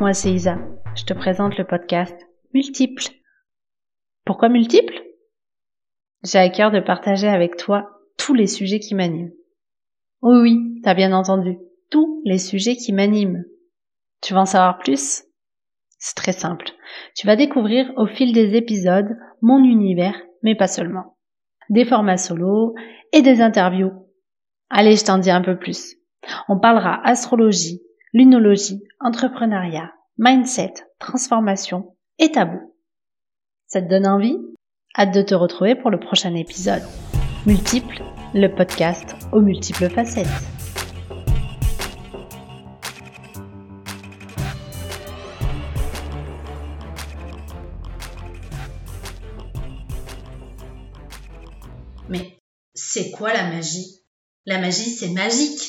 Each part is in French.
Moi c'est Isa. Je te présente le podcast Multiple. Pourquoi multiple? J'ai à cœur de partager avec toi tous les sujets qui m'animent. Oui, oui, t'as bien entendu, tous les sujets qui m'animent. Tu veux en savoir plus? C'est très simple. Tu vas découvrir au fil des épisodes mon univers, mais pas seulement. Des formats solo et des interviews. Allez, je t'en dis un peu plus. On parlera astrologie, lunologie, entrepreneuriat, mindset, transformation et tabou. Ça te donne envie? Hâte de te retrouver pour le prochain épisode. Multiple, le podcast aux multiples facettes. Mais c'est quoi la magie? La magie, c'est magique.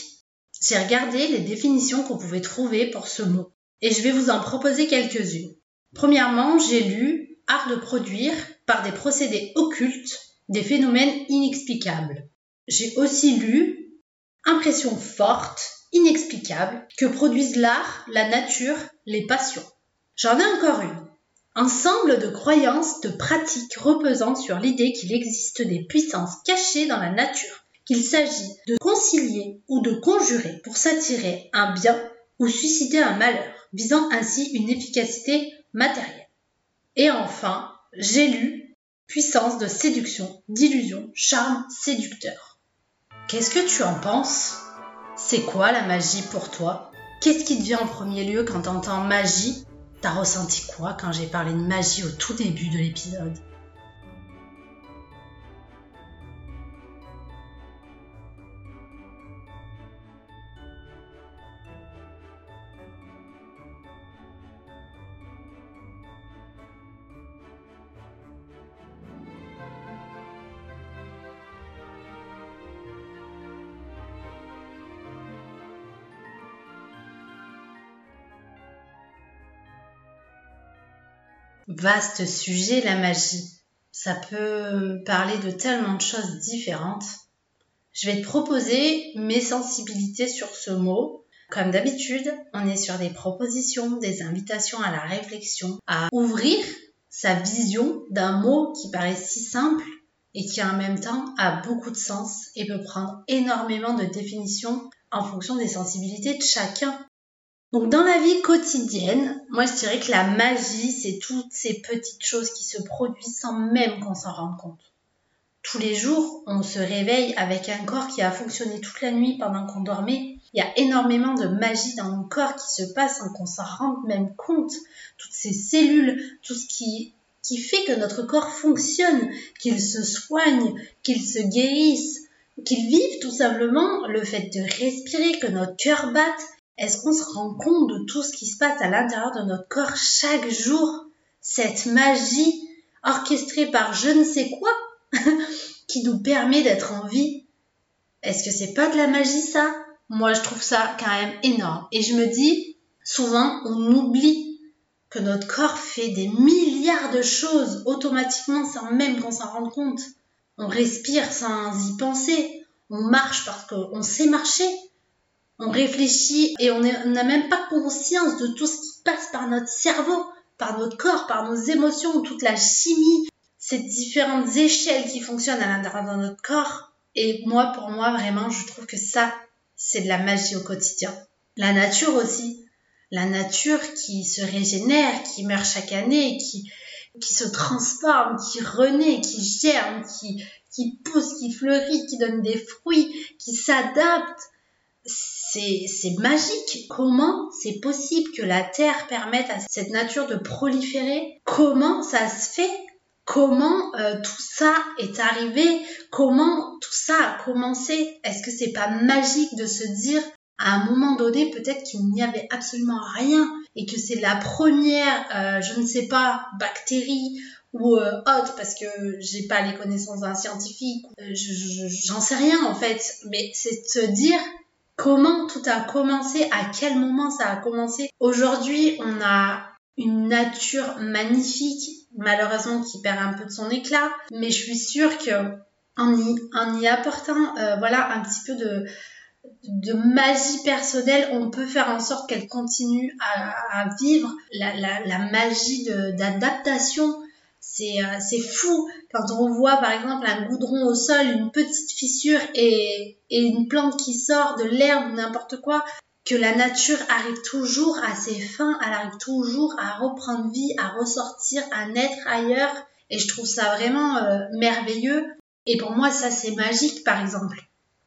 J'ai regardé les définitions qu'on pouvait trouver pour ce mot et je vais vous en proposer quelques-unes. Premièrement, j'ai lu art de produire par des procédés occultes des phénomènes inexplicables. J'ai aussi lu impression forte, inexplicable, que produisent l'art, la nature, les passions. J'en ai encore une. Ensemble de croyances, de pratiques reposant sur l'idée qu'il existe des puissances cachées dans la nature qu'il s'agit de concilier ou de conjurer pour s'attirer un bien ou susciter un malheur, visant ainsi une efficacité matérielle. Et enfin, j'ai lu puissance de séduction, d'illusion, charme séducteur. Qu'est-ce que tu en penses? C'est quoi la magie pour toi? Qu'est-ce qui te vient en premier lieu quand t'entends magie? T'as ressenti quoi quand j'ai parlé de magie au tout début de l'épisode? Vaste sujet, la magie. Ça peut parler de tellement de choses différentes. Je vais te proposer mes sensibilités sur ce mot. Comme d'habitude, on est sur des propositions, des invitations à la réflexion, à ouvrir sa vision d'un mot qui paraît si simple et qui en même temps a beaucoup de sens et peut prendre énormément de définitions en fonction des sensibilités de chacun. Donc dans la vie quotidienne, moi je dirais que la magie, c'est toutes ces petites choses qui se produisent sans même qu'on s'en rende compte. Tous les jours, on se réveille avec un corps qui a fonctionné toute la nuit pendant qu'on dormait. Il y a énormément de magie dans nos corps qui se passe sans qu'on s'en rende même compte. Toutes ces cellules, tout ce qui, qui fait que notre corps fonctionne, qu'il se soigne, qu'il se guérisse, qu'il vive tout simplement le fait de respirer, que notre cœur batte, est-ce qu'on se rend compte de tout ce qui se passe à l'intérieur de notre corps chaque jour? Cette magie orchestrée par je ne sais quoi qui nous permet d'être en vie? Est-ce que c'est pas de la magie ça? Moi je trouve ça quand même énorme. Et je me dis, souvent on oublie que notre corps fait des milliards de choses automatiquement sans même qu'on s'en rende compte. On respire sans y penser. On marche parce qu'on sait marcher on réfléchit et on n'a même pas conscience de tout ce qui passe par notre cerveau, par notre corps, par nos émotions, toute la chimie, ces différentes échelles qui fonctionnent à l'intérieur de notre corps. Et moi, pour moi, vraiment, je trouve que ça, c'est de la magie au quotidien. La nature aussi. La nature qui se régénère, qui meurt chaque année, qui, qui se transforme, qui renaît, qui germe, qui, qui pousse, qui fleurit, qui donne des fruits, qui s'adapte c'est magique. Comment c'est possible que la Terre permette à cette nature de proliférer? Comment ça se fait? Comment euh, tout ça est arrivé? Comment tout ça a commencé? Est-ce que c'est pas magique de se dire à un moment donné peut-être qu'il n'y avait absolument rien et que c'est la première, euh, je ne sais pas, bactérie ou euh, autre parce que j'ai pas les connaissances d'un scientifique, j'en sais rien en fait, mais c'est de se dire comment tout a commencé, à quel moment ça a commencé. Aujourd'hui, on a une nature magnifique, malheureusement qui perd un peu de son éclat, mais je suis sûre que y, apportant euh, voilà un petit peu de magie personnelle, on peut faire en sorte qu'elle continue à, vivre. La, magie d'adaptation, c'est euh, c'est fou quand on voit par exemple un goudron au sol, une petite fissure et, une plante qui sort de l'herbe ou n'importe quoi, que la nature arrive toujours à ses fins, elle arrive toujours à reprendre vie, à ressortir, à naître ailleurs. Et je trouve ça vraiment euh, merveilleux. Et pour moi, ça c'est magique par exemple.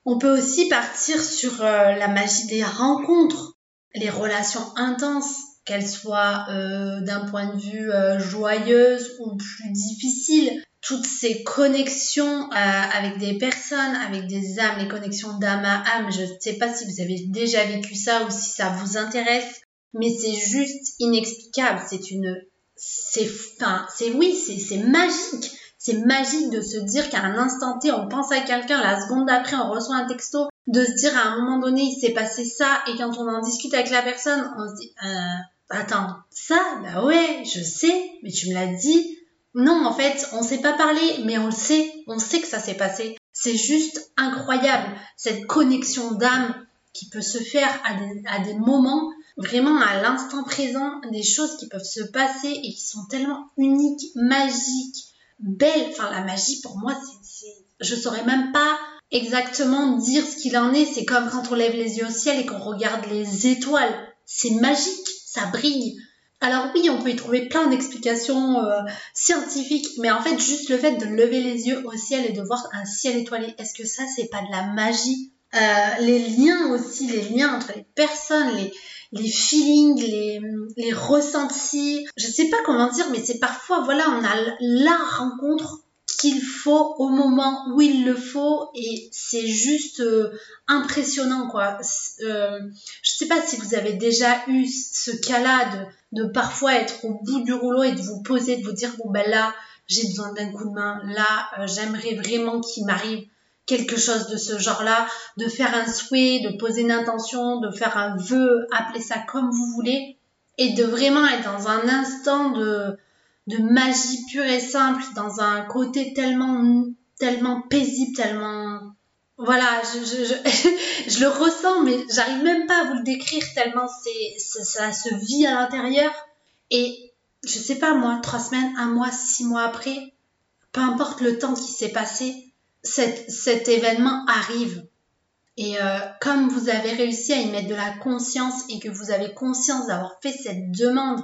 On peut aussi partir sur euh, la magie des rencontres, les relations intenses qu'elle soit euh, d'un point de vue joyeuse ou plus difficile. Toutes ces connexions euh, avec des personnes, avec des âmes, les connexions d'âme à âme, je ne sais pas si vous avez déjà vécu ça ou si ça vous intéresse, mais c'est juste inexplicable. C'est une, c'est, enfin, c'est oui, c'est, c'est magique. C'est magique de se dire qu'à un instant T, on pense à quelqu'un, la seconde d'après, on reçoit un texto, de se dire à un moment donné, il s'est passé ça, et quand on en discute avec la personne, on se dit, euh, attends, ça, bah ouais, je sais, mais tu me l'as dit. Non, en fait, on s'est pas parlé, mais on le sait, on sait que ça s'est passé. C'est juste incroyable, cette connexion d'âme qui peut se faire à des, à des moments, vraiment à l'instant présent, des choses qui peuvent se passer et qui sont tellement uniques, magiques, belles. Enfin, la magie, pour moi, c'est, je saurais même pas exactement dire ce qu'il en est. C'est comme quand on lève les yeux au ciel et qu'on regarde les étoiles. C'est magique ça brille. Alors oui, on peut y trouver plein d'explications euh, scientifiques, mais en fait, juste le fait de lever les yeux au ciel et de voir un ciel étoilé, est-ce que ça, c'est pas de la magie? Euh, Les liens aussi, les liens entre les personnes, les, les feelings, les, les ressentis, je sais pas comment dire, mais c'est parfois, voilà, on a la rencontre faut au moment où il le faut et c'est juste euh, impressionnant quoi. Euh, je sais pas si vous avez déjà eu ce cas-là de, parfois être au bout du rouleau et de vous poser, de vous dire bon ben là j'ai besoin d'un coup de main, là euh, j'aimerais vraiment qu'il m'arrive quelque chose de ce genre-là, de faire un souhait, de poser une intention, de faire un vœu, appelez ça comme vous voulez et de vraiment être dans un instant de de magie pure et simple, dans un côté tellement, tellement paisible, tellement... Voilà, je, je, je, je le ressens, mais j'arrive même pas à vous le décrire tellement c'est, ça, se vit à l'intérieur. Et je sais pas, moi, trois semaines, un mois, six mois après, peu importe le temps qui s'est passé, cet, cet événement arrive. Et euh, comme vous avez réussi à y mettre de la conscience et que vous avez conscience d'avoir fait cette demande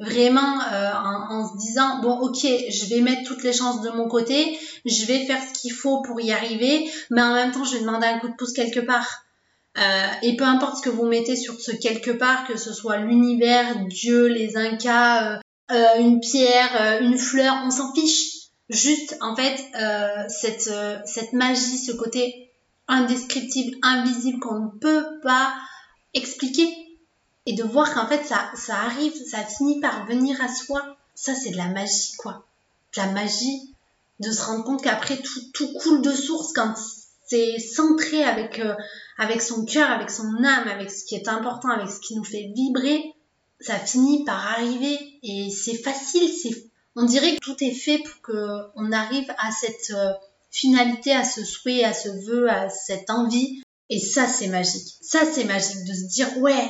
Vraiment euh, en, se disant bon ok je vais mettre toutes les chances de mon côté, je vais faire ce qu'il faut pour y arriver, mais en même temps je vais demander un coup de pouce quelque part. Euh, et peu importe ce que vous mettez sur ce quelque part, que ce soit l'univers, Dieu, les Incas, euh, une pierre, une fleur, on s'en fiche. Juste en fait cette, cette magie, ce côté indescriptible, invisible qu'on ne peut pas expliquer et de voir qu'en fait ça, ça arrive, ça finit par venir à soi, ça c'est de la magie quoi. De la magie de se rendre compte qu'après tout, tout coule de source quand c'est centré avec, euh, avec son cœur, avec son âme, avec ce qui est important, avec ce qui nous fait vibrer, ça finit par arriver et c'est facile, c'est on dirait que tout est fait pour que on arrive à cette euh, finalité, à ce souhait, à ce vœu, à cette envie et ça c'est magique. Ça c'est magique de se dire ouais,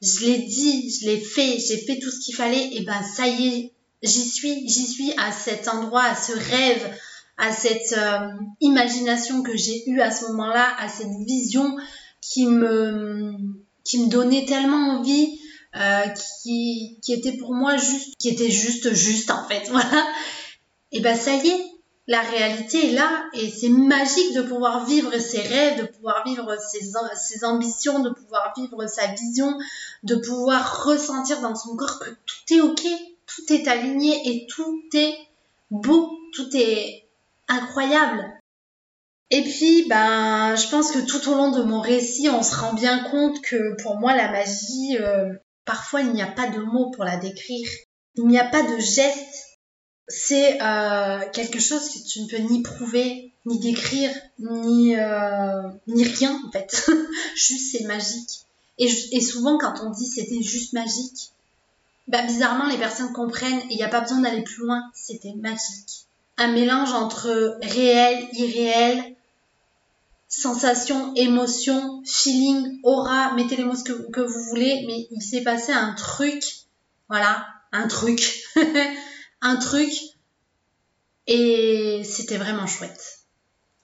je l'ai dit, je l'ai fait, j'ai fait tout ce qu'il fallait, et ben ça y est, j'y suis, j'y suis à cet endroit, à ce rêve, à cette euh, imagination que j'ai eue à ce moment-là, à cette vision qui me, qui me donnait tellement envie, euh, qui, qui était pour moi juste, qui était juste juste en fait, voilà. Et ben ça y est, la réalité est là et c'est magique de pouvoir vivre ses rêves, de pouvoir vivre ses, ambitions, de pouvoir vivre sa vision, de pouvoir ressentir dans son corps que tout est ok, tout est aligné et tout est beau, tout est incroyable. Et puis, ben, je pense que tout au long de mon récit, on se rend bien compte que pour moi, la magie, euh, parfois, il n'y a pas de mots pour la décrire. Il n'y a pas de gestes c'est euh, quelque chose que tu ne peux ni prouver, ni décrire, ni, euh, rien en fait. juste c'est magique. Et, souvent quand on dit c'était juste magique, bah, bizarrement les personnes comprennent et il n'y a pas besoin d'aller plus loin, c'était magique. Un mélange entre réel, irréel, sensation, émotion, feeling, aura, mettez les mots que vous voulez, mais il s'est passé un truc, voilà, un truc, un truc, et c'était vraiment chouette.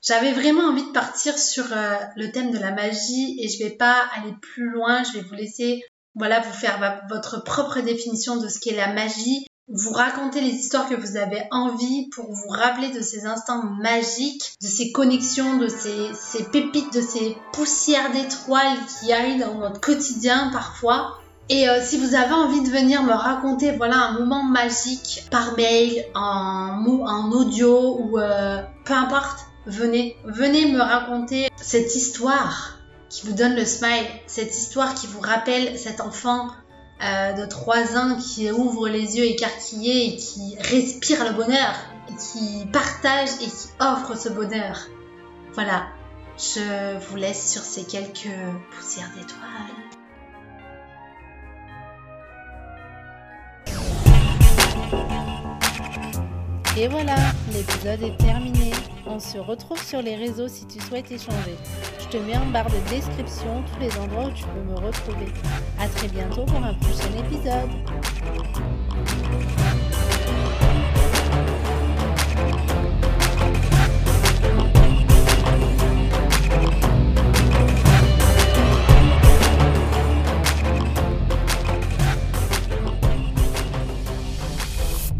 J'avais vraiment envie de partir sur euh, le thème de la magie et je vais pas aller plus loin, je vais vous laisser voilà, vous faire votre propre définition de ce qu'est la magie, vous raconter les histoires que vous avez envie pour vous rappeler de ces instants magiques, de ces connexions, de ces, pépites, de ces poussières d'étoiles qui arrivent dans votre quotidien parfois. Et euh, si vous avez envie de venir me raconter voilà un moment magique par mail, en, en audio ou euh, peu importe, venez, venez me raconter cette histoire qui vous donne le smile, cette histoire qui vous rappelle cet enfant euh, de 3 ans qui ouvre les yeux écarquillés et qui respire le bonheur, et qui partage et qui offre ce bonheur. Voilà, je vous laisse sur ces quelques poussières d'étoiles. Et voilà, l'épisode est terminé. On se retrouve sur les réseaux si tu souhaites échanger. Je te mets en barre de description tous les endroits où tu peux me retrouver. A très bientôt pour un prochain épisode.